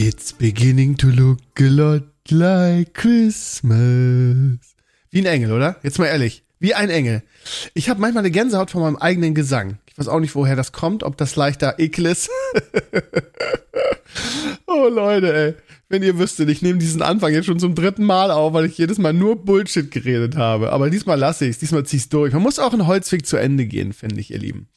It's beginning to look a lot like Christmas. Wie ein Engel, oder? Jetzt mal ehrlich. Wie ein Engel. Ich habe manchmal eine Gänsehaut von meinem eigenen Gesang. Ich weiß auch nicht, woher das kommt, ob das leichter Ekel ist. oh Leute, ey. Wenn ihr wüsstet, ich nehme diesen Anfang jetzt schon zum dritten Mal auf, weil ich jedes Mal nur Bullshit geredet habe. Aber diesmal lasse ich es, diesmal ziehe ich durch. Man muss auch in Holzweg zu Ende gehen, finde ich, ihr Lieben.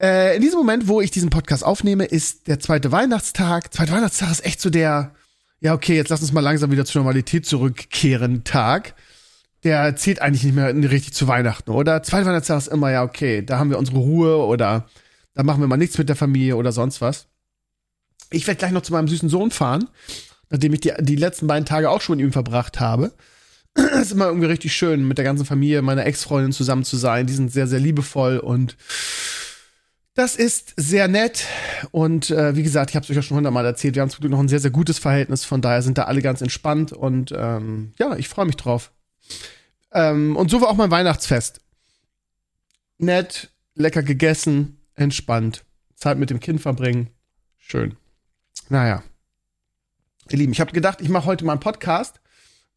Äh, in diesem Moment, wo ich diesen Podcast aufnehme, ist der zweite Weihnachtstag. Zweiter Weihnachtstag ist echt so der, ja, okay, jetzt lass uns mal langsam wieder zur Normalität zurückkehren Tag. Der zählt eigentlich nicht mehr richtig zu Weihnachten, oder? Zweiter Weihnachtstag ist immer, ja, okay, da haben wir unsere Ruhe oder da machen wir mal nichts mit der Familie oder sonst was. Ich werde gleich noch zu meinem süßen Sohn fahren, nachdem ich die, die letzten beiden Tage auch schon mit ihm verbracht habe. Es ist immer irgendwie richtig schön, mit der ganzen Familie meiner Ex-Freundin zusammen zu sein. Die sind sehr, sehr liebevoll und das ist sehr nett und äh, wie gesagt, ich habe es euch ja schon hundertmal erzählt, wir haben zum Glück noch ein sehr, sehr gutes Verhältnis, von daher sind da alle ganz entspannt und ähm, ja, ich freue mich drauf. Ähm, und so war auch mein Weihnachtsfest. Nett, lecker gegessen, entspannt, Zeit mit dem Kind verbringen, schön. Naja, ihr Lieben, ich habe gedacht, ich mache heute mal einen Podcast,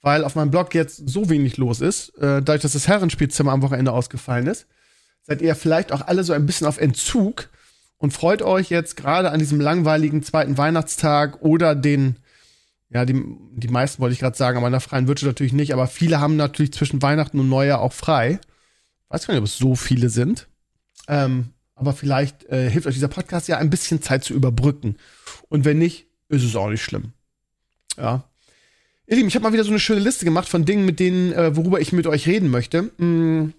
weil auf meinem Blog jetzt so wenig los ist, äh, dadurch, dass das Herrenspielzimmer am Wochenende ausgefallen ist seid ihr vielleicht auch alle so ein bisschen auf Entzug und freut euch jetzt gerade an diesem langweiligen zweiten Weihnachtstag oder den, ja, die, die meisten wollte ich gerade sagen, aber in der freien Wirtschaft natürlich nicht, aber viele haben natürlich zwischen Weihnachten und Neujahr auch frei. Weiß gar nicht, ob es so viele sind. Ähm, aber vielleicht äh, hilft euch dieser Podcast ja ein bisschen Zeit zu überbrücken. Und wenn nicht, ist es auch nicht schlimm. Ja. Ihr Lieben, ich habe mal wieder so eine schöne Liste gemacht von Dingen, mit denen, äh, worüber ich mit euch reden möchte. Hm,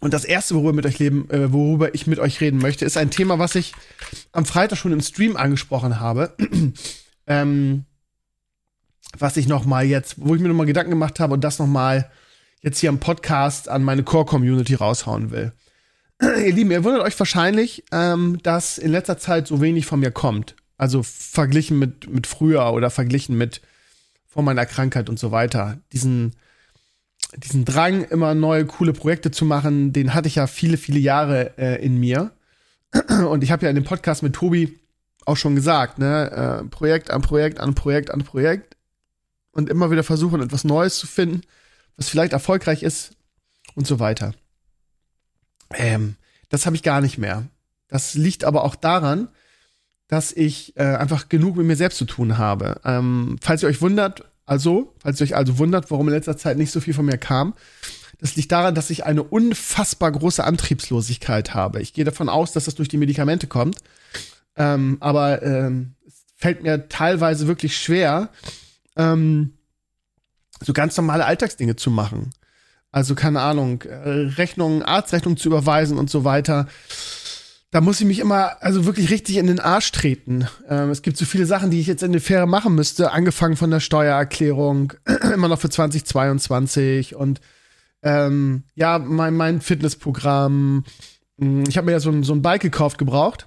und das erste, worüber, mit euch leben, äh, worüber ich mit euch reden möchte, ist ein Thema, was ich am Freitag schon im Stream angesprochen habe. ähm, was ich noch mal jetzt, wo ich mir noch mal Gedanken gemacht habe und das noch mal jetzt hier am Podcast an meine Core-Community raushauen will. ihr Lieben, ihr wundert euch wahrscheinlich, ähm, dass in letzter Zeit so wenig von mir kommt. Also verglichen mit, mit früher oder verglichen mit vor meiner Krankheit und so weiter. Diesen diesen Drang, immer neue, coole Projekte zu machen, den hatte ich ja viele, viele Jahre äh, in mir. Und ich habe ja in dem Podcast mit Tobi auch schon gesagt, ne, äh, Projekt an Projekt an Projekt an Projekt und immer wieder versuchen, etwas Neues zu finden, was vielleicht erfolgreich ist und so weiter. Ähm, das habe ich gar nicht mehr. Das liegt aber auch daran, dass ich äh, einfach genug mit mir selbst zu tun habe. Ähm, falls ihr euch wundert, also, falls ihr euch also wundert, warum in letzter Zeit nicht so viel von mir kam, das liegt daran, dass ich eine unfassbar große Antriebslosigkeit habe. Ich gehe davon aus, dass das durch die Medikamente kommt. Ähm, aber ähm, es fällt mir teilweise wirklich schwer, ähm, so ganz normale Alltagsdinge zu machen. Also keine Ahnung, äh, Rechnungen, Arztrechnungen zu überweisen und so weiter da muss ich mich immer also wirklich richtig in den Arsch treten. Ähm, es gibt so viele Sachen, die ich jetzt in der Fähre machen müsste, angefangen von der Steuererklärung, immer noch für 2022 und ähm, ja, mein, mein Fitnessprogramm. Hm, ich habe mir ja so ein, so ein Bike gekauft, gebraucht,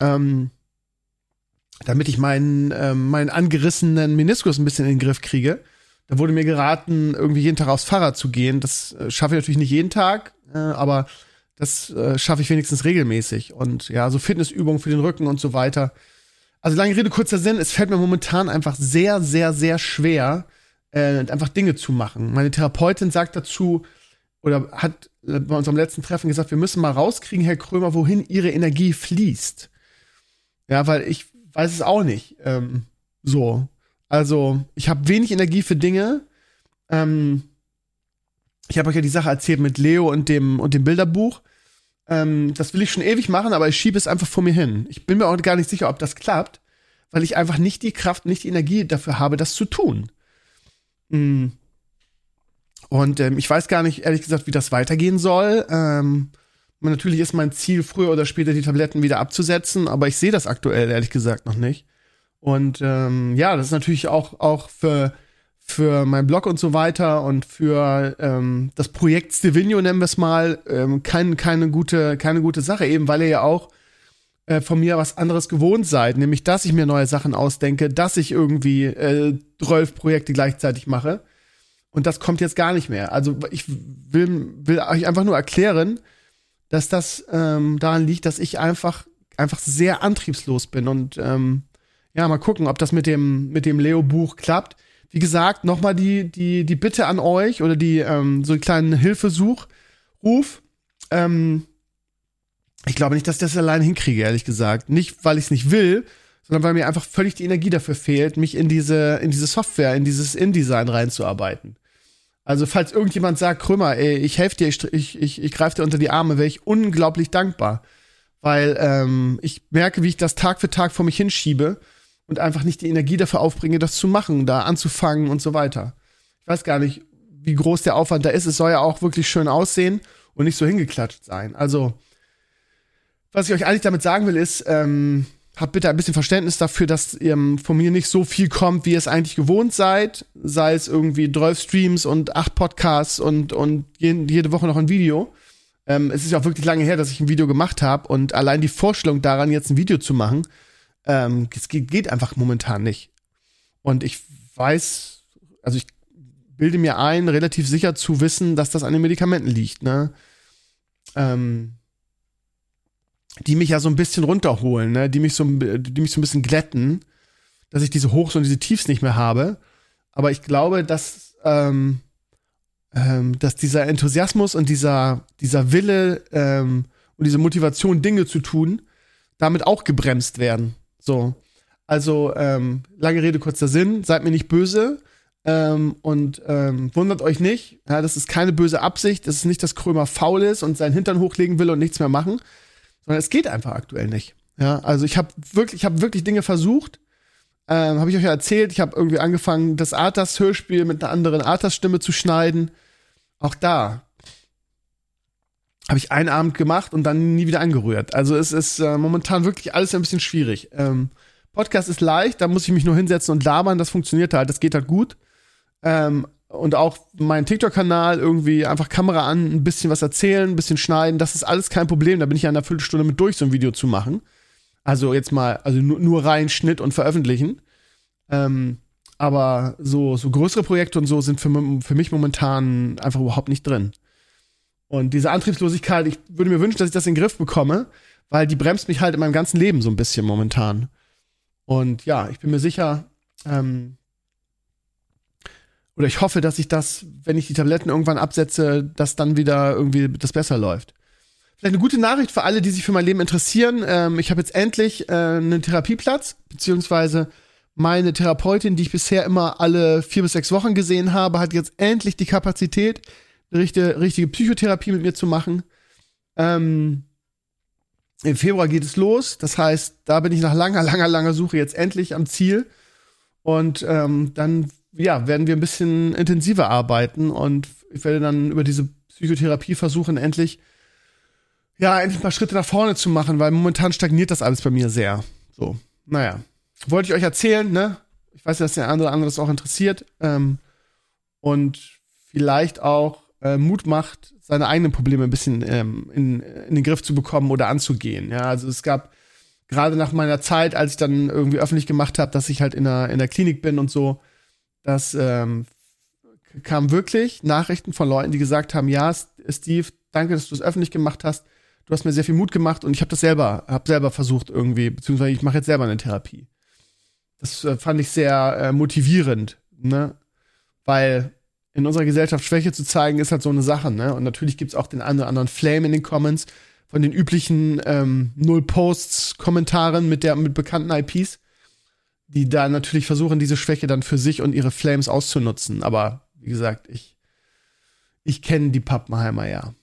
ähm, damit ich meinen, ähm, meinen angerissenen Meniskus ein bisschen in den Griff kriege. Da wurde mir geraten, irgendwie jeden Tag aufs Fahrrad zu gehen. Das äh, schaffe ich natürlich nicht jeden Tag, äh, aber das äh, schaffe ich wenigstens regelmäßig. Und ja, so Fitnessübungen für den Rücken und so weiter. Also lange Rede, kurzer Sinn, es fällt mir momentan einfach sehr, sehr, sehr schwer, äh, einfach Dinge zu machen. Meine Therapeutin sagt dazu, oder hat äh, bei unserem letzten Treffen gesagt, wir müssen mal rauskriegen, Herr Krömer, wohin Ihre Energie fließt. Ja, weil ich weiß es auch nicht. Ähm, so. Also, ich habe wenig Energie für Dinge. Ähm, ich habe euch ja die Sache erzählt mit Leo und dem, und dem Bilderbuch. Ähm, das will ich schon ewig machen, aber ich schiebe es einfach vor mir hin. Ich bin mir auch gar nicht sicher, ob das klappt, weil ich einfach nicht die Kraft, nicht die Energie dafür habe, das zu tun. Mhm. Und ähm, ich weiß gar nicht, ehrlich gesagt, wie das weitergehen soll. Ähm, natürlich ist mein Ziel, früher oder später die Tabletten wieder abzusetzen, aber ich sehe das aktuell ehrlich gesagt noch nicht. Und ähm, ja, das ist natürlich auch, auch für, für meinen Blog und so weiter und für ähm, das Projekt Stevenio, nennen wir es mal, ähm, kein, keine, gute, keine gute Sache, eben weil ihr ja auch äh, von mir was anderes gewohnt seid, nämlich dass ich mir neue Sachen ausdenke, dass ich irgendwie äh, 12 Projekte gleichzeitig mache. Und das kommt jetzt gar nicht mehr. Also ich will, will euch einfach nur erklären, dass das ähm, daran liegt, dass ich einfach, einfach sehr antriebslos bin. Und ähm, ja, mal gucken, ob das mit dem, mit dem Leo-Buch klappt. Wie gesagt, nochmal die, die, die Bitte an euch oder die ähm, so einen kleinen Hilfesuchruf. Ähm, ich glaube nicht, dass ich das allein hinkriege, ehrlich gesagt. Nicht, weil ich es nicht will, sondern weil mir einfach völlig die Energie dafür fehlt, mich in diese, in diese Software, in dieses InDesign reinzuarbeiten. Also, falls irgendjemand sagt, Krümmer, ey, ich helfe dir, ich, ich, ich, greife dir unter die Arme, wäre ich unglaublich dankbar. Weil ähm, ich merke, wie ich das Tag für Tag vor mich hinschiebe und einfach nicht die Energie dafür aufbringe, das zu machen, da anzufangen und so weiter. Ich weiß gar nicht, wie groß der Aufwand da ist. Es soll ja auch wirklich schön aussehen und nicht so hingeklatscht sein. Also, was ich euch eigentlich damit sagen will, ist, ähm, habt bitte ein bisschen Verständnis dafür, dass ihr von mir nicht so viel kommt, wie ihr es eigentlich gewohnt seid. Sei es irgendwie 12 Streams und acht Podcasts und, und jede Woche noch ein Video. Ähm, es ist ja auch wirklich lange her, dass ich ein Video gemacht habe und allein die Vorstellung daran, jetzt ein Video zu machen, ähm, es geht, einfach momentan nicht. Und ich weiß, also ich bilde mir ein, relativ sicher zu wissen, dass das an den Medikamenten liegt, ne? Ähm, die mich ja so ein bisschen runterholen, ne? die mich so, die mich so ein bisschen glätten, dass ich diese Hochs und diese Tiefs nicht mehr habe. Aber ich glaube, dass, ähm, ähm, dass dieser Enthusiasmus und dieser, dieser Wille ähm, und diese Motivation, Dinge zu tun, damit auch gebremst werden. So. Also, ähm, lange Rede, kurzer Sinn, seid mir nicht böse. Ähm, und ähm, wundert euch nicht, ja, das ist keine böse Absicht, das ist nicht, dass Krömer faul ist und seinen Hintern hochlegen will und nichts mehr machen, sondern es geht einfach aktuell nicht. Ja, also ich habe wirklich, ich habe wirklich Dinge versucht. Ähm, habe ich euch ja erzählt. Ich habe irgendwie angefangen, das Arthas-Hörspiel mit einer anderen Arthas-Stimme zu schneiden. Auch da habe ich einen Abend gemacht und dann nie wieder angerührt. Also es ist äh, momentan wirklich alles ein bisschen schwierig. Ähm, Podcast ist leicht, da muss ich mich nur hinsetzen und labern. Das funktioniert halt, das geht halt gut. Ähm, und auch mein TikTok-Kanal irgendwie einfach Kamera an, ein bisschen was erzählen, ein bisschen schneiden, das ist alles kein Problem. Da bin ich ja in einer Viertelstunde mit durch, so ein Video zu machen. Also jetzt mal, also nur, nur rein Schnitt und veröffentlichen. Ähm, aber so, so größere Projekte und so sind für, für mich momentan einfach überhaupt nicht drin. Und diese Antriebslosigkeit, ich würde mir wünschen, dass ich das in den Griff bekomme, weil die bremst mich halt in meinem ganzen Leben so ein bisschen momentan. Und ja, ich bin mir sicher, ähm, oder ich hoffe, dass ich das, wenn ich die Tabletten irgendwann absetze, dass dann wieder irgendwie das besser läuft. Vielleicht eine gute Nachricht für alle, die sich für mein Leben interessieren. Ähm, ich habe jetzt endlich äh, einen Therapieplatz, beziehungsweise meine Therapeutin, die ich bisher immer alle vier bis sechs Wochen gesehen habe, hat jetzt endlich die Kapazität, eine richtige, richtige Psychotherapie mit mir zu machen. Ähm, Im Februar geht es los. Das heißt, da bin ich nach langer, langer, langer Suche jetzt endlich am Ziel. Und ähm, dann ja, werden wir ein bisschen intensiver arbeiten und ich werde dann über diese Psychotherapie versuchen, endlich, ja, endlich mal Schritte nach vorne zu machen, weil momentan stagniert das alles bei mir sehr. So, naja. Wollte ich euch erzählen, ne? Ich weiß, dass der andere andere das auch interessiert. Ähm, und vielleicht auch äh, Mut macht, seine eigenen Probleme ein bisschen ähm, in, in den Griff zu bekommen oder anzugehen. Ja, also es gab gerade nach meiner Zeit, als ich dann irgendwie öffentlich gemacht habe, dass ich halt in der, in der Klinik bin und so, dass ähm, kam wirklich Nachrichten von Leuten, die gesagt haben, ja, Steve, danke, dass du es öffentlich gemacht hast. Du hast mir sehr viel Mut gemacht und ich habe das selber, habe selber versucht irgendwie, beziehungsweise ich mache jetzt selber eine Therapie. Das äh, fand ich sehr äh, motivierend, ne? Weil in unserer Gesellschaft Schwäche zu zeigen, ist halt so eine Sache, ne? Und natürlich gibt's auch den einen oder anderen Flame in den Comments von den üblichen ähm, Null-Posts-Kommentaren mit der mit bekannten IPs die da natürlich versuchen, diese Schwäche dann für sich und ihre Flames auszunutzen. Aber wie gesagt, ich, ich kenne die Pappenheimer ja.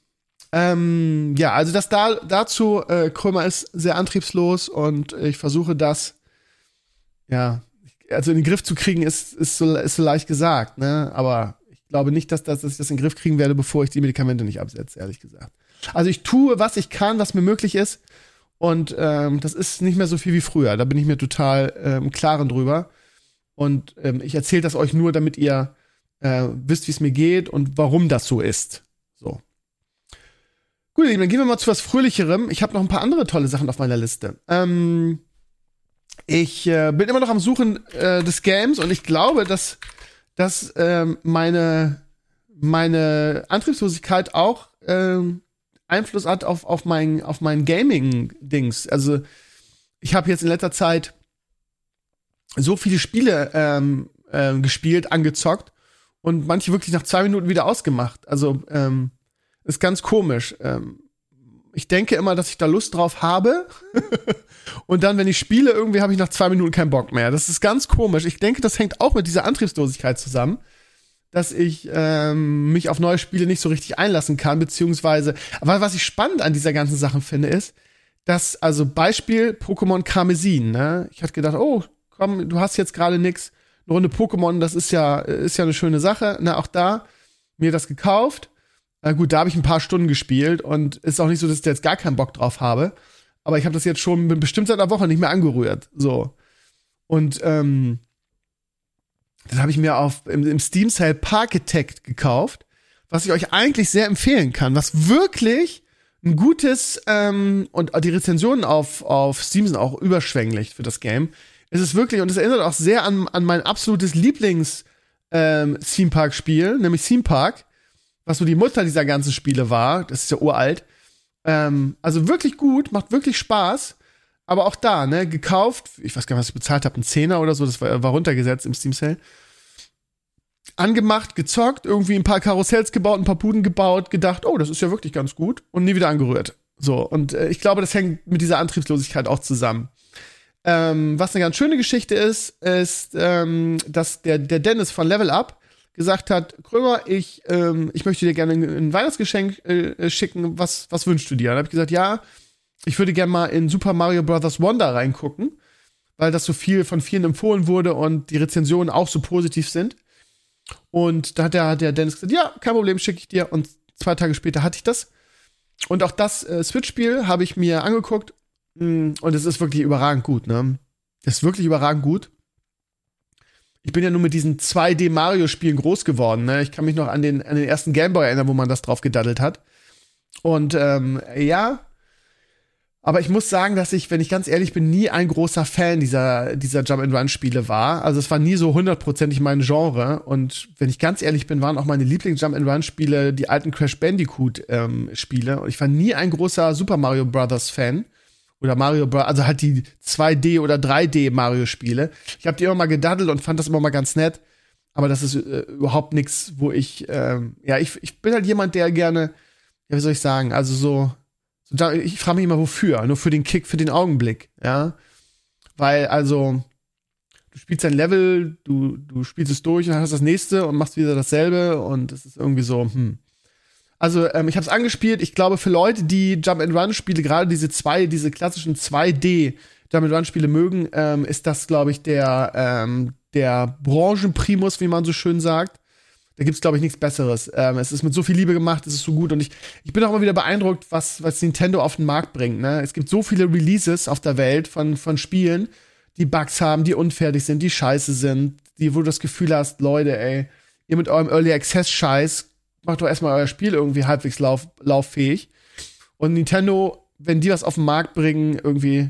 Ähm, ja, also das da, dazu, äh, Krömer ist sehr antriebslos und ich versuche das, ja, also in den Griff zu kriegen, ist, ist, so, ist so leicht gesagt, ne? Aber glaube nicht, dass, dass, dass ich das in den Griff kriegen werde, bevor ich die Medikamente nicht absetze, ehrlich gesagt. Also ich tue, was ich kann, was mir möglich ist. Und ähm, das ist nicht mehr so viel wie früher. Da bin ich mir total ähm, klaren drüber. Und ähm, ich erzähle das euch nur, damit ihr äh, wisst, wie es mir geht und warum das so ist. So. Gut, dann gehen wir mal zu was Fröhlicherem. Ich habe noch ein paar andere tolle Sachen auf meiner Liste. Ähm, ich äh, bin immer noch am Suchen äh, des Games und ich glaube, dass, dass ähm, meine, meine Antriebslosigkeit auch ähm, Einfluss hat auf, auf mein, auf mein Gaming-Dings. Also, ich habe jetzt in letzter Zeit so viele Spiele ähm, ähm, gespielt, angezockt und manche wirklich nach zwei Minuten wieder ausgemacht. Also, ähm, ist ganz komisch. Ähm, ich denke immer, dass ich da Lust drauf habe. und dann, wenn ich spiele, irgendwie habe ich nach zwei Minuten keinen Bock mehr. Das ist ganz komisch. Ich denke, das hängt auch mit dieser Antriebslosigkeit zusammen dass ich ähm, mich auf neue Spiele nicht so richtig einlassen kann, beziehungsweise, aber was ich spannend an dieser ganzen Sache finde, ist, dass, also Beispiel Pokémon Karmesin, ne? Ich hatte gedacht, oh, komm, du hast jetzt gerade nix, eine Runde Pokémon, das ist ja, ist ja eine schöne Sache, ne? Auch da, mir das gekauft. Na gut, da habe ich ein paar Stunden gespielt und ist auch nicht so, dass ich da jetzt gar keinen Bock drauf habe. Aber ich habe das jetzt schon bestimmt seit einer Woche nicht mehr angerührt. So. Und ähm, dann habe ich mir auf, im, im Steam Sale Parkitect gekauft, was ich euch eigentlich sehr empfehlen kann, was wirklich ein gutes ähm, und die Rezensionen auf, auf Steam sind auch überschwänglich für das Game. Es ist wirklich, und es erinnert auch sehr an, an mein absolutes Lieblings- ähm, Theme Park Spiel, nämlich Theme Park, was so die Mutter dieser ganzen Spiele war. Das ist ja uralt. Ähm, also wirklich gut, macht wirklich Spaß. Aber auch da, ne, gekauft, ich weiß gar nicht, was ich bezahlt habe, ein Zehner oder so, das war, war runtergesetzt im Steam Sale. Angemacht, gezockt, irgendwie ein paar Karussells gebaut, ein paar Puden gebaut, gedacht, oh, das ist ja wirklich ganz gut und nie wieder angerührt. So, und äh, ich glaube, das hängt mit dieser Antriebslosigkeit auch zusammen. Ähm, was eine ganz schöne Geschichte ist, ist, ähm, dass der, der Dennis von Level Up gesagt hat, Krömer, ich, ähm, ich möchte dir gerne ein Weihnachtsgeschenk äh, schicken, was, was wünschst du dir? Dann habe ich gesagt, ja, ich würde gerne mal in Super Mario Bros. Wonder reingucken, weil das so viel von vielen empfohlen wurde und die Rezensionen auch so positiv sind. Und da hat der, der Dennis gesagt, ja, kein Problem, schicke ich dir. Und zwei Tage später hatte ich das. Und auch das äh, Switch-Spiel habe ich mir angeguckt. Mm, und es ist wirklich überragend gut, ne? Es ist wirklich überragend gut. Ich bin ja nur mit diesen 2D-Mario-Spielen groß geworden, ne? Ich kann mich noch an den, an den ersten Gameboy erinnern, wo man das drauf gedaddelt hat. Und ähm, ja, aber ich muss sagen, dass ich, wenn ich ganz ehrlich bin, nie ein großer Fan dieser, dieser Jump-and-Run-Spiele war. Also es war nie so hundertprozentig mein Genre. Und wenn ich ganz ehrlich bin, waren auch meine Lieblings-Jump-and-Run-Spiele die alten Crash Bandicoot-Spiele. Ähm, und ich war nie ein großer Super Mario Brothers-Fan. Oder Mario Bros., also halt die 2D- oder 3D-Mario-Spiele. Ich habe die immer mal gedaddelt und fand das immer mal ganz nett. Aber das ist äh, überhaupt nichts, wo ich, ähm, ja, ich, ich bin halt jemand, der gerne, ja, wie soll ich sagen, also so ich frage mich immer, wofür? Nur für den Kick, für den Augenblick, ja. Weil, also, du spielst ein Level, du, du spielst es durch und hast das nächste und machst wieder dasselbe und es ist irgendwie so, hm. Also, ähm, ich habe es angespielt. Ich glaube, für Leute, die Jump-and-Run-Spiele, gerade diese zwei, diese klassischen 2D Jump-and-Run-Spiele mögen, ähm, ist das, glaube ich, der, ähm, der Branchenprimus, wie man so schön sagt. Da gibt's glaube ich nichts Besseres. Ähm, es ist mit so viel Liebe gemacht, es ist so gut und ich, ich bin auch immer wieder beeindruckt, was, was Nintendo auf den Markt bringt. Ne? Es gibt so viele Releases auf der Welt von, von Spielen, die Bugs haben, die unfertig sind, die scheiße sind, die, wo du das Gefühl hast, Leute, ey, ihr mit eurem Early Access Scheiß macht doch erstmal euer Spiel irgendwie halbwegs lauf, lauffähig. Und Nintendo, wenn die was auf den Markt bringen, irgendwie,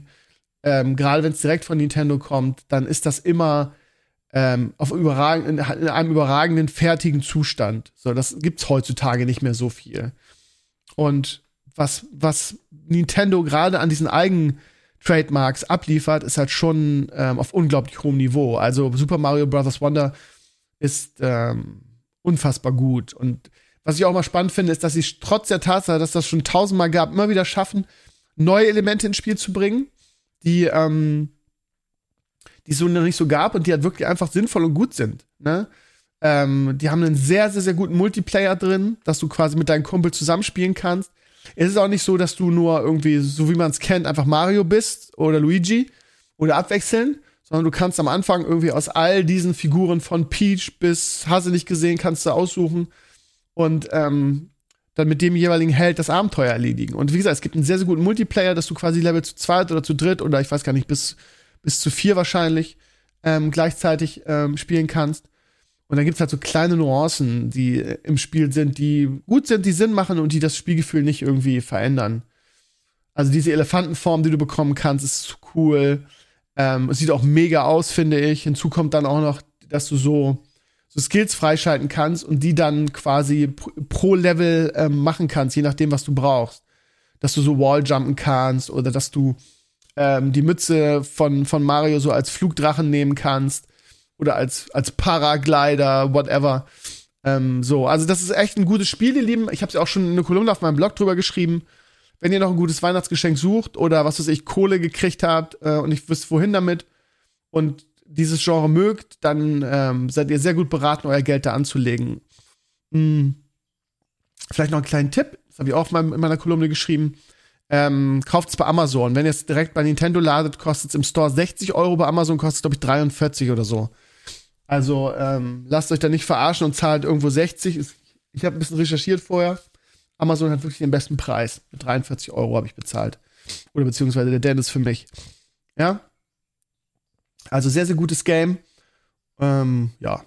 ähm, gerade wenn es direkt von Nintendo kommt, dann ist das immer ähm, auf überragend, in, in, einem überragenden, fertigen Zustand. So, das gibt's heutzutage nicht mehr so viel. Und was, was Nintendo gerade an diesen eigenen Trademarks abliefert, ist halt schon ähm, auf unglaublich hohem Niveau. Also Super Mario Bros. Wonder ist ähm, unfassbar gut. Und was ich auch mal spannend finde, ist, dass sie trotz der Tatsache, dass das schon tausendmal gab, immer wieder schaffen, neue Elemente ins Spiel zu bringen, die ähm, die es so noch nicht so gab und die halt wirklich einfach sinnvoll und gut sind. Ne? Ähm, die haben einen sehr, sehr, sehr guten Multiplayer drin, dass du quasi mit deinem Kumpel zusammenspielen kannst. Es ist auch nicht so, dass du nur irgendwie, so wie man es kennt, einfach Mario bist oder Luigi oder abwechseln, sondern du kannst am Anfang irgendwie aus all diesen Figuren von Peach bis hast du nicht gesehen, kannst du aussuchen. Und ähm, dann mit dem jeweiligen Held das Abenteuer erledigen. Und wie gesagt, es gibt einen sehr, sehr guten Multiplayer, dass du quasi Level zu zweit oder zu dritt oder ich weiß gar nicht, bis, bis zu vier wahrscheinlich ähm, gleichzeitig ähm, spielen kannst. Und dann gibt's halt so kleine Nuancen, die im Spiel sind, die gut sind, die Sinn machen und die das Spielgefühl nicht irgendwie verändern. Also diese Elefantenform, die du bekommen kannst, ist cool. Ähm, es sieht auch mega aus, finde ich. Hinzu kommt dann auch noch, dass du so, so Skills freischalten kannst und die dann quasi pro Level ähm, machen kannst, je nachdem, was du brauchst. Dass du so Walljumpen kannst oder dass du ähm, die Mütze von, von Mario so als Flugdrachen nehmen kannst oder als, als Paraglider, whatever. Ähm, so, also das ist echt ein gutes Spiel, ihr Lieben. Ich habe ja auch schon eine Kolumne auf meinem Blog drüber geschrieben. Wenn ihr noch ein gutes Weihnachtsgeschenk sucht oder was weiß ich, Kohle gekriegt habt äh, und ich wisst wohin damit und dieses Genre mögt, dann ähm, seid ihr sehr gut beraten, euer Geld da anzulegen. Hm. Vielleicht noch einen kleinen Tipp, das habe ich auch in meiner Kolumne geschrieben. Ähm, kauft es bei Amazon. Wenn ihr es direkt bei Nintendo ladet, kostet es im Store 60 Euro, bei Amazon kostet es, glaube ich, 43 oder so. Also ähm, lasst euch da nicht verarschen und zahlt irgendwo 60. Ich habe ein bisschen recherchiert vorher. Amazon hat wirklich den besten Preis. Mit 43 Euro habe ich bezahlt. Oder beziehungsweise der Dennis für mich. Ja. Also sehr, sehr gutes Game. Ähm, ja.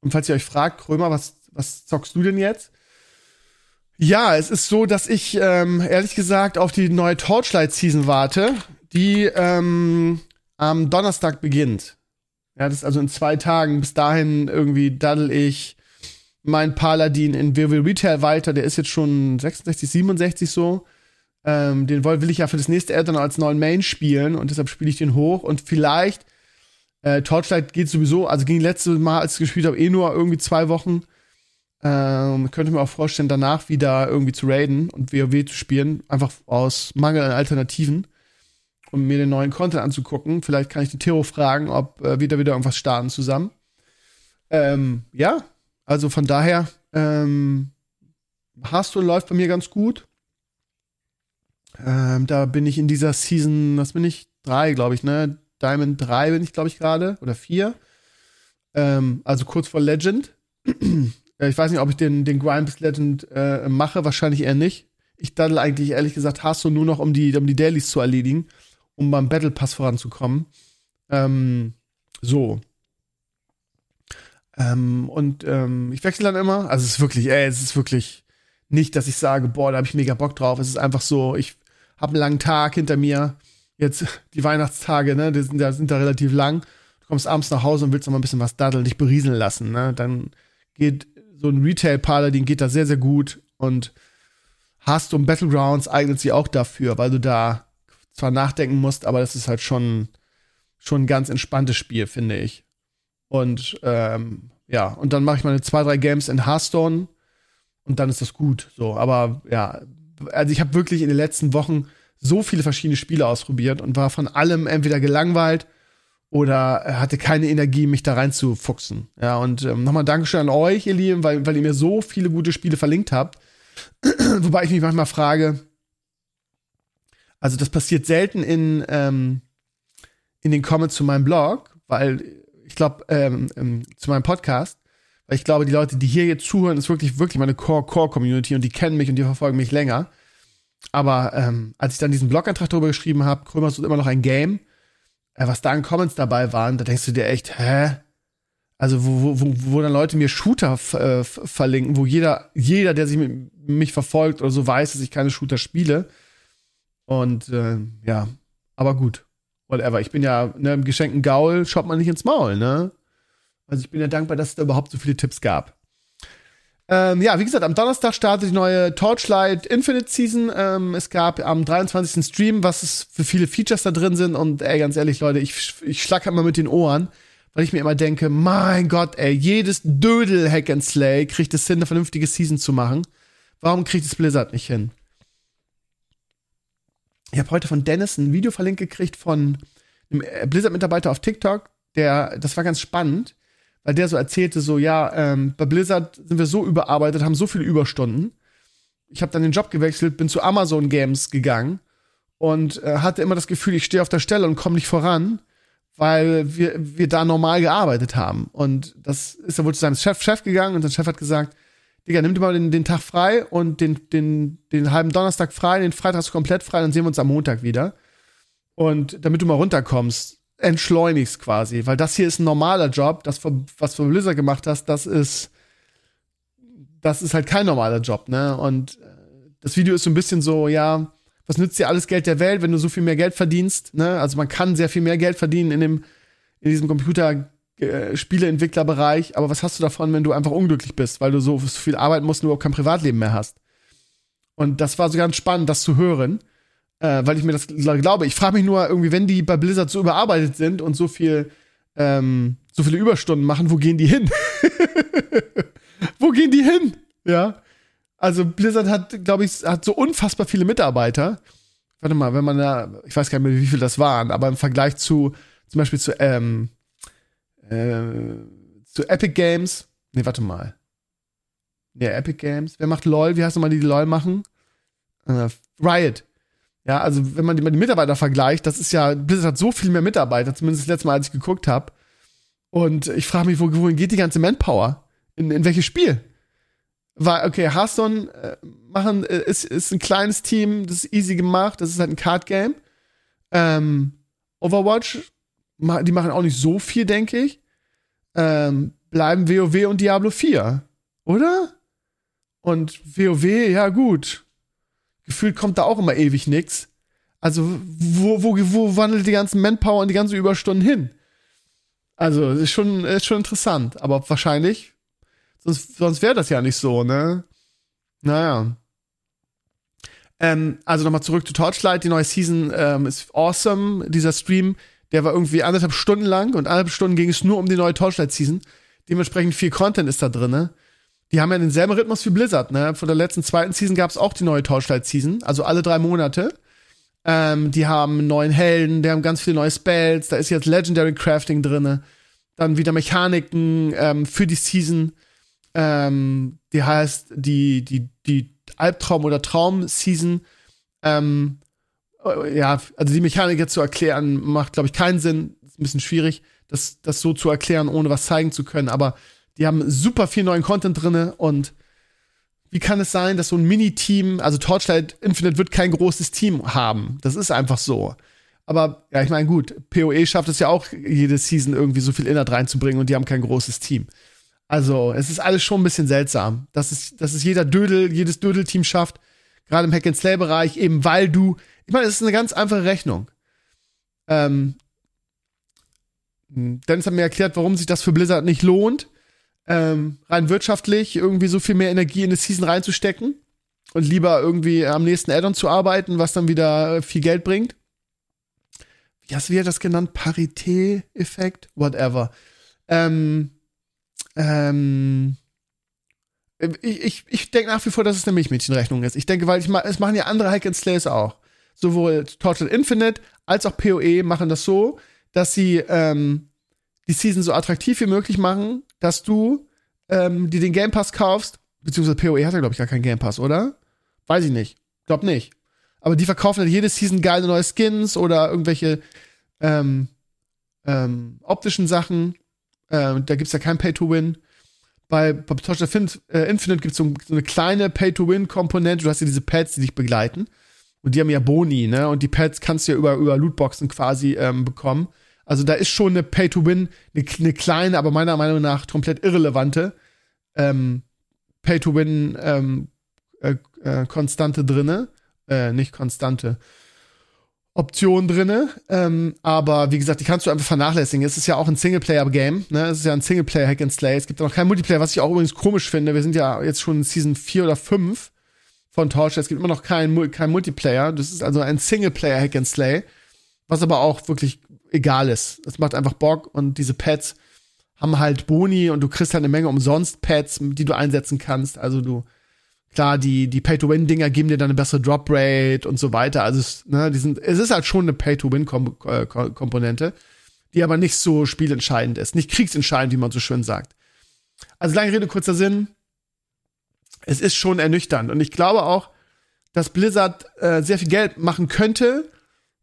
Und falls ihr euch fragt, Krömer, was, was zockst du denn jetzt? Ja, es ist so, dass ich ähm, ehrlich gesagt auf die neue Torchlight-Season warte, die ähm, am Donnerstag beginnt. Ja, das ist also in zwei Tagen. Bis dahin irgendwie daddel ich mein Paladin in WoW Retail weiter. Der ist jetzt schon 66, 67 so. Ähm, den will ich ja für das nächste Add-on als neuen Main spielen und deshalb spiele ich den hoch. Und vielleicht, äh, Torchlight geht sowieso, also ging letztes Mal, als ich gespielt habe, eh nur irgendwie zwei Wochen. Ähm, könnte mir auch vorstellen, danach wieder irgendwie zu raiden und WoW zu spielen, einfach aus Mangel an Alternativen, um mir den neuen Content anzugucken. Vielleicht kann ich die Theo fragen, ob äh, wir da wieder irgendwas starten zusammen. Ähm, ja, also von daher, ähm, Hearthstone läuft bei mir ganz gut. Ähm, da bin ich in dieser Season, was bin ich? Drei, glaube ich, ne? Diamond 3 bin ich, glaube ich, gerade. Oder 4. Ähm, also kurz vor Legend. Ich weiß nicht, ob ich den, den Grind bis Legend äh, mache, wahrscheinlich eher nicht. Ich daddel eigentlich ehrlich gesagt hast du nur noch, um die, um die Dailies zu erledigen, um beim Battle Pass voranzukommen. Ähm, so. Ähm, und ähm, ich wechsle dann immer. Also es ist wirklich, ey, es ist wirklich nicht, dass ich sage, boah, da habe ich mega Bock drauf. Es ist einfach so, ich habe einen langen Tag hinter mir. Jetzt die Weihnachtstage, ne, die sind, die sind da relativ lang. Du kommst abends nach Hause und willst noch mal ein bisschen was daddeln, dich berieseln lassen, ne? Dann geht so ein Retail-Paladin geht da sehr, sehr gut und hast um Battlegrounds eignet sich auch dafür, weil du da zwar nachdenken musst, aber das ist halt schon, schon ein ganz entspanntes Spiel, finde ich. Und ähm, ja, und dann mache ich meine zwei, drei Games in Hearthstone und dann ist das gut. So, aber ja, also ich habe wirklich in den letzten Wochen so viele verschiedene Spiele ausprobiert und war von allem entweder gelangweilt oder hatte keine Energie, mich da reinzufuchsen. Ja, und ähm, nochmal Dankeschön an euch, ihr Lieben, weil, weil ihr mir so viele gute Spiele verlinkt habt. Wobei ich mich manchmal frage, also das passiert selten in, ähm, in den Comments zu meinem Blog, weil ich glaube, ähm, ähm, zu meinem Podcast, weil ich glaube, die Leute, die hier jetzt zuhören, ist wirklich, wirklich meine Core-Core-Community und die kennen mich und die verfolgen mich länger. Aber ähm, als ich dann diesen Blogantrag darüber geschrieben habe, Krömer ist immer noch ein Game, äh, was da an Comments dabei waren, da denkst du dir echt, hä? Also, wo, wo, wo dann Leute mir Shooter äh, verlinken, wo jeder, jeder, der sich mit mich verfolgt oder so, weiß, dass ich keine Shooter spiele. Und äh, ja, aber gut. Whatever. Ich bin ja, ne, im geschenkten Gaul schaut man nicht ins Maul, ne? Also ich bin ja dankbar, dass es da überhaupt so viele Tipps gab. Ähm, ja, wie gesagt, am Donnerstag startet die neue Torchlight Infinite Season. Ähm, es gab am 23. Stream, was es für viele Features da drin sind. Und ey, ganz ehrlich, Leute, ich, ich schlag immer mit den Ohren, weil ich mir immer denke, mein Gott, ey, jedes Dödel Hack and Slay kriegt es hin, eine vernünftige Season zu machen. Warum kriegt es Blizzard nicht hin? Ich habe heute von Dennis ein Video verlinkt gekriegt von einem Blizzard-Mitarbeiter auf TikTok, der, das war ganz spannend weil der so erzählte, so, ja, ähm, bei Blizzard sind wir so überarbeitet, haben so viele Überstunden. Ich habe dann den Job gewechselt, bin zu Amazon Games gegangen und äh, hatte immer das Gefühl, ich stehe auf der Stelle und komme nicht voran, weil wir, wir da normal gearbeitet haben. Und das ist er wohl zu seinem Chef, Chef gegangen und sein Chef hat gesagt, Digga, nimm dir mal den, den Tag frei und den, den, den halben Donnerstag frei, den Freitag komplett frei, dann sehen wir uns am Montag wieder. Und damit du mal runterkommst, entschleunigst quasi, weil das hier ist ein normaler Job, das, was du Blizzard gemacht hast, das ist, das ist halt kein normaler Job, ne? Und äh, das Video ist so ein bisschen so, ja, was nützt dir alles Geld der Welt, wenn du so viel mehr Geld verdienst, ne? Also man kann sehr viel mehr Geld verdienen in dem, in diesem Computer, äh, Spieleentwicklerbereich, aber was hast du davon, wenn du einfach unglücklich bist, weil du so, so viel arbeiten musst und überhaupt kein Privatleben mehr hast? Und das war so ganz spannend, das zu hören, äh, weil ich mir das glaube. Ich frage mich nur irgendwie, wenn die bei Blizzard so überarbeitet sind und so viel, ähm, so viele Überstunden machen, wo gehen die hin? wo gehen die hin? Ja. Also Blizzard hat, glaube ich, hat so unfassbar viele Mitarbeiter. Warte mal, wenn man da, ich weiß gar nicht mehr, wie viele das waren, aber im Vergleich zu, zum Beispiel zu, ähm, äh, zu Epic Games. Nee, warte mal. Nee, Epic Games. Wer macht LOL? Wie heißt nochmal die, die LOL machen? Äh, Riot. Ja, also wenn man die, die Mitarbeiter vergleicht, das ist ja, Blizzard hat so viel mehr Mitarbeiter, zumindest das letzte Mal, als ich geguckt habe. Und ich frage mich, wo, wohin geht die ganze Manpower? In, in welches Spiel? Weil, okay, Hearthstone äh, machen, äh, ist, ist ein kleines Team, das ist easy gemacht, das ist halt ein Card-Game. Ähm, Overwatch die machen auch nicht so viel, denke ich. Ähm, bleiben WoW und Diablo 4, oder? Und WoW, ja gut. Gefühlt kommt da auch immer ewig nix. Also, wo, wo, wo wandelt die ganzen Manpower und die ganzen Überstunden hin? Also, ist schon, ist schon interessant. Aber wahrscheinlich, sonst, sonst wäre das ja nicht so, ne? Naja. Ähm, also nochmal zurück zu Torchlight. Die neue Season ähm, ist awesome. Dieser Stream der war irgendwie anderthalb Stunden lang und anderthalb Stunden ging es nur um die neue Torchlight-Season. Dementsprechend viel Content ist da drin. Ne? Die haben ja denselben Rhythmus wie Blizzard. Ne? Von der letzten zweiten Season gab es auch die neue Torchlight-Season, also alle drei Monate. Ähm, die haben neuen Helden, die haben ganz viele neue Spells. Da ist jetzt Legendary Crafting drin. Dann wieder Mechaniken ähm, für die Season. Ähm, die heißt die, die, die Albtraum- oder Traum-Season. Ähm, äh, ja, also die Mechanik jetzt zu erklären, macht, glaube ich, keinen Sinn. Ist ein bisschen schwierig, das, das so zu erklären, ohne was zeigen zu können. Aber die haben super viel neuen Content drin und wie kann es sein, dass so ein Mini-Team, also Torchlight Infinite wird kein großes Team haben. Das ist einfach so. Aber ja, ich meine, gut, PoE schafft es ja auch jede Season irgendwie so viel Inhalt reinzubringen und die haben kein großes Team. Also, es ist alles schon ein bisschen seltsam, dass es, dass es jeder Dödel, jedes Dödel-Team schafft, gerade im Hack-and-Slay-Bereich, eben weil du ich meine, es ist eine ganz einfache Rechnung. Ähm, Dennis hat mir erklärt, warum sich das für Blizzard nicht lohnt, ähm, rein wirtschaftlich irgendwie so viel mehr Energie in eine Season reinzustecken und lieber irgendwie am nächsten Addon zu arbeiten, was dann wieder viel Geld bringt. Wie hast du das genannt? Parität-Effekt? Whatever. Ähm, ähm, ich ich, ich denke nach wie vor, dass es eine Milchmädchenrechnung ist. Ich denke, weil ich es machen ja andere Hack and Slays auch sowohl Torchlight Infinite als auch PoE machen das so, dass sie ähm, die Season so attraktiv wie möglich machen, dass du ähm, dir den Game Pass kaufst, beziehungsweise PoE hat ja, glaube ich, gar keinen Game Pass, oder? Weiß ich nicht. Glaub nicht. Aber die verkaufen halt jede Season geile neue Skins oder irgendwelche ähm, ähm, optischen Sachen. Ähm, da gibt's ja kein Pay-to-Win. Bei, bei Torchlight äh, Infinite gibt's so, so eine kleine Pay-to-Win-Komponente. Du hast ja diese Pads, die dich begleiten. Und die haben ja Boni, ne? Und die Pads kannst du ja über, über Lootboxen quasi ähm, bekommen. Also da ist schon eine Pay-to-Win, eine, eine, kleine, aber meiner Meinung nach komplett irrelevante ähm, Pay-to-Win ähm, äh, äh, Konstante drinne. Äh, nicht Konstante. Option drinne, ähm, aber wie gesagt, die kannst du einfach vernachlässigen. Es ist ja auch ein Singleplayer-Game, ne? Es ist ja ein Singleplayer-Hack and Slay. Es gibt noch keinen Multiplayer, was ich auch übrigens komisch finde. Wir sind ja jetzt schon in Season 4 oder 5 von Torch. Es gibt immer noch keinen kein Multiplayer. Das ist also ein Singleplayer Hack and Slay, was aber auch wirklich egal ist. Es macht einfach Bock und diese Pads haben halt Boni und du kriegst halt eine Menge umsonst Pads, die du einsetzen kannst. Also du klar, die die Pay to Win Dinger geben dir dann eine bessere Drop Rate und so weiter. Also es, ne, die sind es ist halt schon eine Pay to Win äh, die aber nicht so spielentscheidend ist, nicht kriegsentscheidend, wie man so schön sagt. Also lange Rede kurzer Sinn, es ist schon ernüchternd. Und ich glaube auch, dass Blizzard äh, sehr viel Geld machen könnte,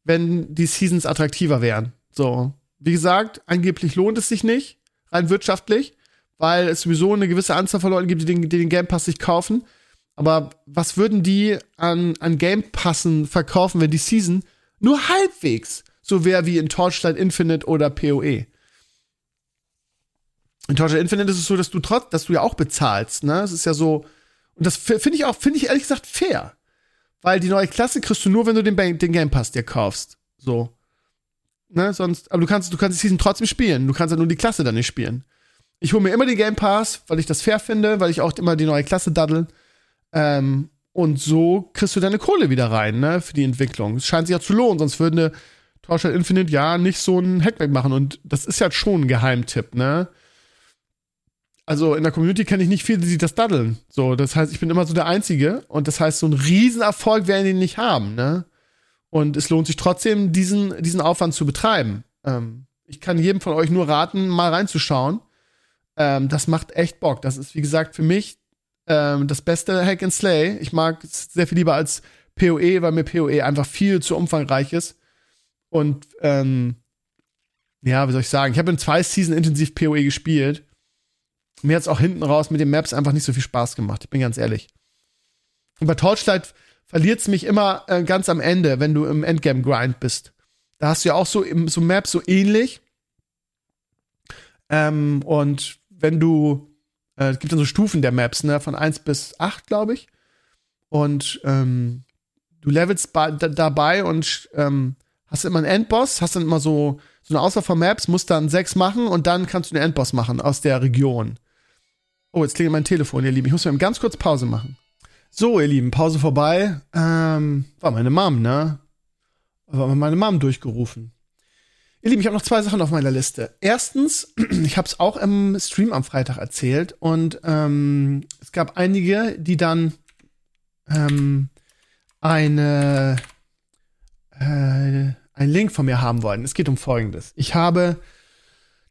wenn die Seasons attraktiver wären. So, wie gesagt, angeblich lohnt es sich nicht, rein wirtschaftlich, weil es sowieso eine gewisse Anzahl von Leuten gibt, die den, die den Game Pass sich kaufen. Aber was würden die an, an Game Passen verkaufen, wenn die Season nur halbwegs so wäre wie in Torchlight Infinite oder PoE? In Torchlight Infinite ist es so, dass du trotz, dass du ja auch bezahlst, ne? Es ist ja so, und das finde ich auch, finde ich ehrlich gesagt fair. Weil die neue Klasse kriegst du nur, wenn du den, den Game Pass dir kaufst. So. Ne, sonst, aber du kannst, du kannst die Season trotzdem spielen. Du kannst ja nur die Klasse dann nicht spielen. Ich hole mir immer den Game Pass, weil ich das fair finde, weil ich auch immer die neue Klasse daddel. Ähm, und so kriegst du deine Kohle wieder rein, ne, für die Entwicklung. Es scheint sich ja zu lohnen, sonst würde Torchlight Infinite ja nicht so einen Hackback machen. Und das ist ja schon ein Geheimtipp, ne? Also in der Community kenne ich nicht viele, die das daddeln. So, das heißt, ich bin immer so der Einzige. Und das heißt, so ein Riesenerfolg werden die nicht haben, ne? Und es lohnt sich trotzdem, diesen, diesen Aufwand zu betreiben. Ähm, ich kann jedem von euch nur raten, mal reinzuschauen. Ähm, das macht echt Bock. Das ist, wie gesagt, für mich ähm, das beste Hack and Slay. Ich mag es sehr viel lieber als PoE, weil mir PoE einfach viel zu umfangreich ist. Und ähm, ja, wie soll ich sagen? Ich habe in zwei Season intensiv PoE gespielt. Mir hat es auch hinten raus mit den Maps einfach nicht so viel Spaß gemacht. Ich bin ganz ehrlich. Und bei Torchlight verliert es mich immer äh, ganz am Ende, wenn du im Endgame-Grind bist. Da hast du ja auch so, so Maps so ähnlich. Ähm, und wenn du, äh, es gibt dann so Stufen der Maps, ne, von 1 bis 8, glaube ich. Und ähm, du levelst da, dabei und ähm, hast immer einen Endboss, hast dann immer so, so eine Auswahl von Maps, musst dann sechs machen und dann kannst du einen Endboss machen aus der Region. Oh, jetzt klingelt mein Telefon, ihr Lieben. Ich muss mir ganz kurz Pause machen. So, ihr Lieben, Pause vorbei. Ähm, war meine Mom, ne? War meine Mom durchgerufen. Ihr Lieben, ich habe noch zwei Sachen auf meiner Liste. Erstens, ich habe es auch im Stream am Freitag erzählt und ähm, es gab einige, die dann ähm, eine äh, einen Link von mir haben wollen. Es geht um Folgendes. Ich habe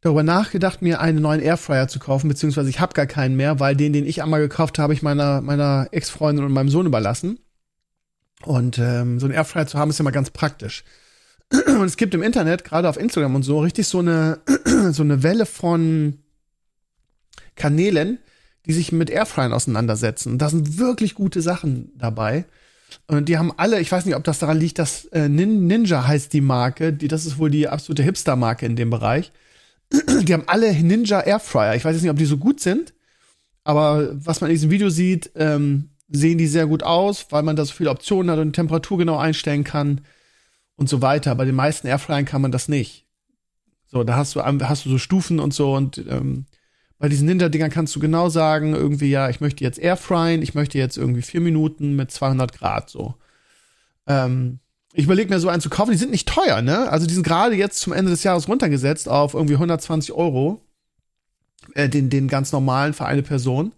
darüber nachgedacht, mir einen neuen Airfryer zu kaufen, beziehungsweise ich habe gar keinen mehr, weil den, den ich einmal gekauft habe, ich meiner, meiner Ex-Freundin und meinem Sohn überlassen. Und ähm, so einen Airfryer zu haben, ist ja mal ganz praktisch. Und es gibt im Internet, gerade auf Instagram und so, richtig so eine, so eine Welle von Kanälen, die sich mit Airfryern auseinandersetzen. Und da sind wirklich gute Sachen dabei. Und die haben alle, ich weiß nicht, ob das daran liegt, dass äh, Ninja heißt die Marke, die, das ist wohl die absolute Hipster-Marke in dem Bereich die haben alle Ninja Airfryer. Ich weiß jetzt nicht, ob die so gut sind, aber was man in diesem Video sieht, ähm, sehen die sehr gut aus, weil man da so viele Optionen hat und Temperatur genau einstellen kann und so weiter. Bei den meisten Airfryern kann man das nicht. So, da hast du, hast du so Stufen und so und ähm, bei diesen Ninja-Dingern kannst du genau sagen, irgendwie, ja, ich möchte jetzt Airfryen, ich möchte jetzt irgendwie vier Minuten mit 200 Grad so. Ähm, ich überlege mir so einen zu kaufen, die sind nicht teuer, ne? Also die sind gerade jetzt zum Ende des Jahres runtergesetzt auf irgendwie 120 Euro. Äh, den, den ganz normalen für eine Person.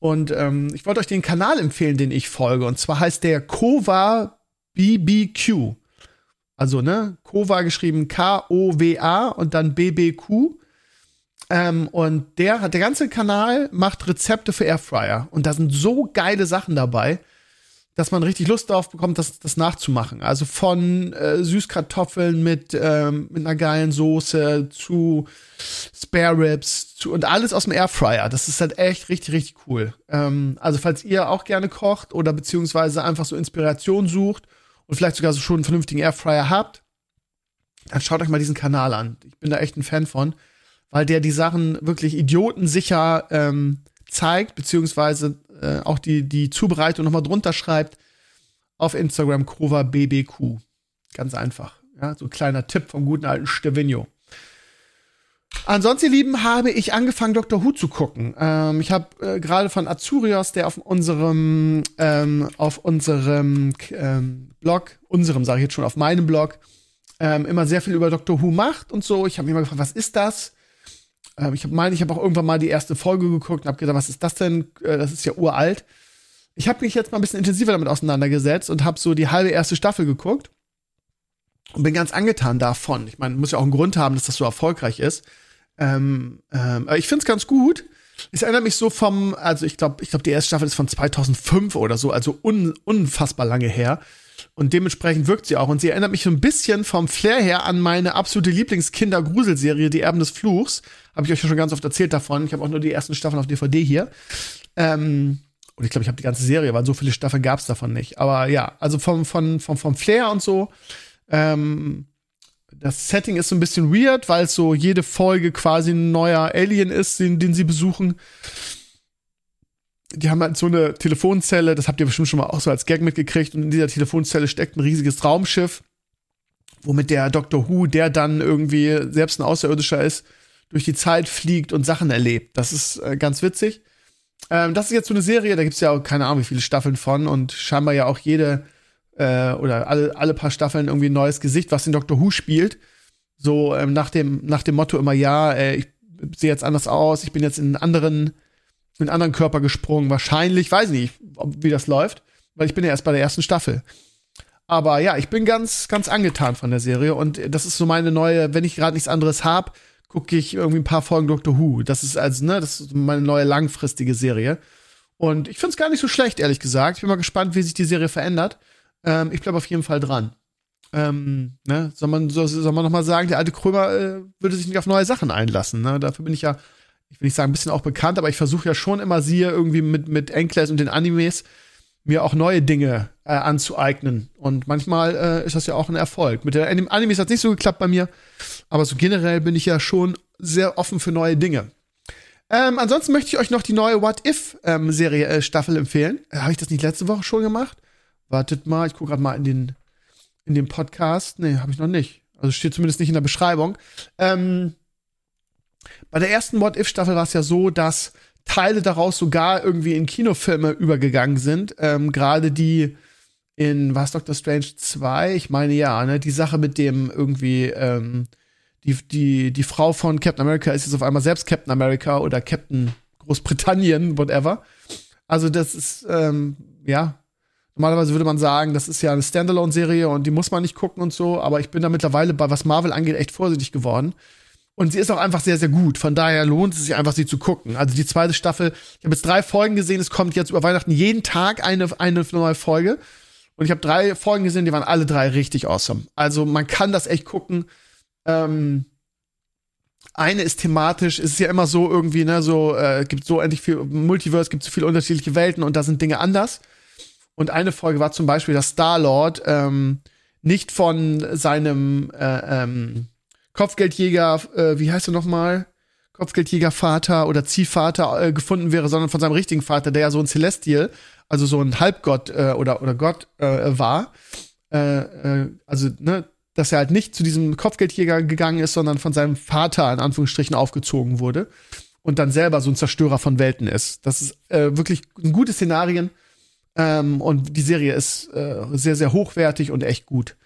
Und ähm, ich wollte euch den Kanal empfehlen, den ich folge. Und zwar heißt der Kova BBQ. Also, ne? Kova geschrieben K-O-W-A und dann BBQ. Ähm, und der hat, der ganze Kanal macht Rezepte für Airfryer. Und da sind so geile Sachen dabei dass man richtig Lust darauf bekommt, das, das nachzumachen. Also von äh, Süßkartoffeln mit, ähm, mit einer geilen Soße zu Spare Ribs zu, und alles aus dem Airfryer. Das ist halt echt richtig, richtig cool. Ähm, also falls ihr auch gerne kocht oder beziehungsweise einfach so Inspiration sucht und vielleicht sogar so schon einen vernünftigen Airfryer habt, dann schaut euch mal diesen Kanal an. Ich bin da echt ein Fan von, weil der die Sachen wirklich idiotensicher ähm, zeigt, beziehungsweise äh, auch die, die Zubereitung nochmal drunter schreibt auf Instagram Krova BBQ. Ganz einfach. Ja, so ein kleiner Tipp vom guten alten Stevino. Ansonsten, ihr Lieben, habe ich angefangen, Dr. Who zu gucken. Ähm, ich habe äh, gerade von Azurios, der auf unserem, ähm, auf unserem ähm, Blog, unserem sage ich jetzt schon, auf meinem Blog, ähm, immer sehr viel über Dr. Who macht und so. Ich habe mich immer gefragt, was ist das? Ähm, ich meine, ich habe auch irgendwann mal die erste Folge geguckt und habe gedacht, was ist das denn? Äh, das ist ja uralt. Ich habe mich jetzt mal ein bisschen intensiver damit auseinandergesetzt und habe so die halbe erste Staffel geguckt und bin ganz angetan davon. Ich meine, muss ja auch einen Grund haben, dass das so erfolgreich ist. Ähm, ähm, ich finde es ganz gut. Es erinnert mich so vom, also ich glaube, ich glaube, die erste Staffel ist von 2005 oder so, also un, unfassbar lange her. Und dementsprechend wirkt sie auch. Und sie erinnert mich so ein bisschen vom Flair her an meine absolute Lieblingskinder-Gruselserie, Die Erben des Fluchs. Habe ich euch ja schon ganz oft erzählt davon. Ich habe auch nur die ersten Staffeln auf DVD hier. Ähm, und ich glaube, ich habe die ganze Serie, weil so viele Staffeln gab es davon nicht. Aber ja, also vom, vom, vom, vom Flair und so. Ähm, das Setting ist so ein bisschen weird, weil so jede Folge quasi ein neuer Alien ist, den, den sie besuchen die haben halt so eine Telefonzelle, das habt ihr bestimmt schon mal auch so als Gag mitgekriegt, und in dieser Telefonzelle steckt ein riesiges Raumschiff, womit der Dr. Who, der dann irgendwie selbst ein Außerirdischer ist, durch die Zeit fliegt und Sachen erlebt. Das ist äh, ganz witzig. Ähm, das ist jetzt so eine Serie, da gibt's ja auch keine Ahnung, wie viele Staffeln von und scheinbar ja auch jede äh, oder alle, alle paar Staffeln irgendwie ein neues Gesicht, was den Dr. Who spielt. So ähm, nach, dem, nach dem Motto immer, ja, äh, ich sehe jetzt anders aus, ich bin jetzt in einen anderen in einen anderen Körper gesprungen. Wahrscheinlich, weiß nicht, ob, wie das läuft, weil ich bin ja erst bei der ersten Staffel. Aber ja, ich bin ganz, ganz angetan von der Serie und das ist so meine neue, wenn ich gerade nichts anderes hab, gucke ich irgendwie ein paar Folgen Doctor Who. Das ist also, ne, das ist meine neue langfristige Serie. Und ich finde es gar nicht so schlecht, ehrlich gesagt. Ich bin mal gespannt, wie sich die Serie verändert. Ähm, ich bleibe auf jeden Fall dran. Ähm, ne? Soll man, soll, soll man noch mal sagen, der alte Krömer äh, würde sich nicht auf neue Sachen einlassen. Ne? Dafür bin ich ja ich will nicht sagen, ein bisschen auch bekannt, aber ich versuche ja schon immer sie irgendwie mit, mit Enkles und den Animes mir auch neue Dinge äh, anzueignen. Und manchmal äh, ist das ja auch ein Erfolg. Mit den Animes hat es nicht so geklappt bei mir, aber so generell bin ich ja schon sehr offen für neue Dinge. Ähm, ansonsten möchte ich euch noch die neue What If ähm, äh, Staffel empfehlen. Äh, Habe ich das nicht letzte Woche schon gemacht? Wartet mal, ich gucke gerade mal in den in den Podcast. Nee, habe ich noch nicht. Also steht zumindest nicht in der Beschreibung. Ähm, bei der ersten What-If-Staffel war es ja so, dass Teile daraus sogar irgendwie in Kinofilme übergegangen sind. Ähm, Gerade die in, was Doctor Strange 2? Ich meine ja, ne? Die Sache mit dem irgendwie, ähm, die, die, die Frau von Captain America ist jetzt auf einmal selbst Captain America oder Captain Großbritannien, whatever. Also das ist, ähm, ja, normalerweise würde man sagen, das ist ja eine Standalone-Serie und die muss man nicht gucken und so, aber ich bin da mittlerweile, bei was Marvel angeht, echt vorsichtig geworden. Und sie ist auch einfach sehr, sehr gut. Von daher lohnt es sich einfach, sie zu gucken. Also die zweite Staffel, ich habe jetzt drei Folgen gesehen, es kommt jetzt über Weihnachten jeden Tag eine, eine neue Folge. Und ich habe drei Folgen gesehen, die waren alle drei richtig awesome. Also man kann das echt gucken. Ähm, eine ist thematisch, es ist ja immer so irgendwie, ne, so, äh, gibt so endlich viel Multiverse, gibt so viele unterschiedliche Welten und da sind Dinge anders. Und eine Folge war zum Beispiel, dass Star-Lord ähm, nicht von seinem äh, ähm, Kopfgeldjäger, äh, wie heißt er nochmal? Kopfgeldjägervater oder Ziehvater äh, gefunden wäre, sondern von seinem richtigen Vater, der ja so ein Celestial, also so ein Halbgott äh, oder, oder Gott äh, war. Äh, äh, also, ne, dass er halt nicht zu diesem Kopfgeldjäger gegangen ist, sondern von seinem Vater in Anführungsstrichen aufgezogen wurde und dann selber so ein Zerstörer von Welten ist. Das ist äh, wirklich ein gutes Szenarien ähm, und die Serie ist äh, sehr, sehr hochwertig und echt gut.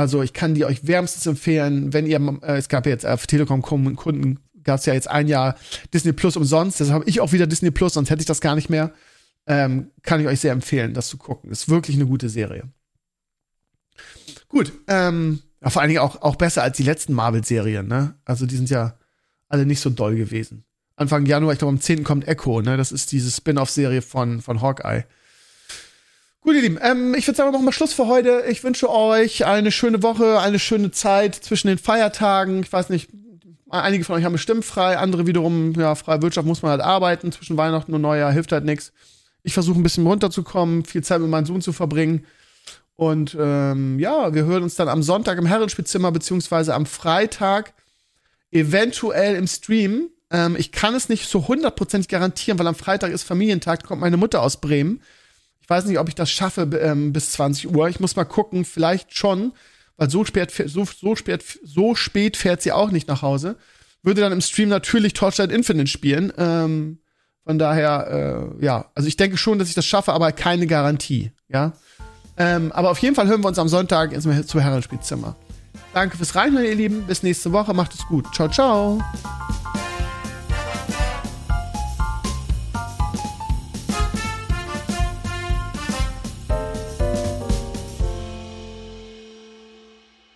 Also ich kann die euch wärmstens empfehlen, wenn ihr, äh, es gab ja jetzt auf Telekom-Kunden, gab es ja jetzt ein Jahr Disney Plus umsonst, deshalb habe ich auch wieder Disney Plus, sonst hätte ich das gar nicht mehr. Ähm, kann ich euch sehr empfehlen, das zu gucken. Ist wirklich eine gute Serie. Gut, ähm, ja, vor allen Dingen auch, auch besser als die letzten Marvel-Serien, ne? Also die sind ja alle nicht so doll gewesen. Anfang Januar, ich glaube am 10. kommt Echo, ne? Das ist diese Spin-off-Serie von, von Hawkeye. Gut, ihr Lieben, ähm, ich würde sagen, wir machen mal Schluss für heute. Ich wünsche euch eine schöne Woche, eine schöne Zeit zwischen den Feiertagen. Ich weiß nicht, einige von euch haben bestimmt frei, andere wiederum, ja, freie Wirtschaft muss man halt arbeiten. Zwischen Weihnachten und Neujahr hilft halt nichts. Ich versuche ein bisschen runterzukommen, viel Zeit mit meinem Sohn zu verbringen. Und ähm, ja, wir hören uns dann am Sonntag im Herrenspielzimmer, beziehungsweise am Freitag eventuell im Stream. Ähm, ich kann es nicht so hundertprozentig garantieren, weil am Freitag ist Familientag, kommt meine Mutter aus Bremen weiß nicht, ob ich das schaffe ähm, bis 20 Uhr. Ich muss mal gucken, vielleicht schon, weil so spät, so, so, spät, so spät fährt sie auch nicht nach Hause. Würde dann im Stream natürlich Torchlight Infinite spielen. Ähm, von daher, äh, ja, also ich denke schon, dass ich das schaffe, aber keine Garantie, ja. Ähm, aber auf jeden Fall hören wir uns am Sonntag ins zu Herrenspielzimmer. Danke fürs Reinhören, ihr Lieben. Bis nächste Woche. Macht es gut. Ciao, ciao.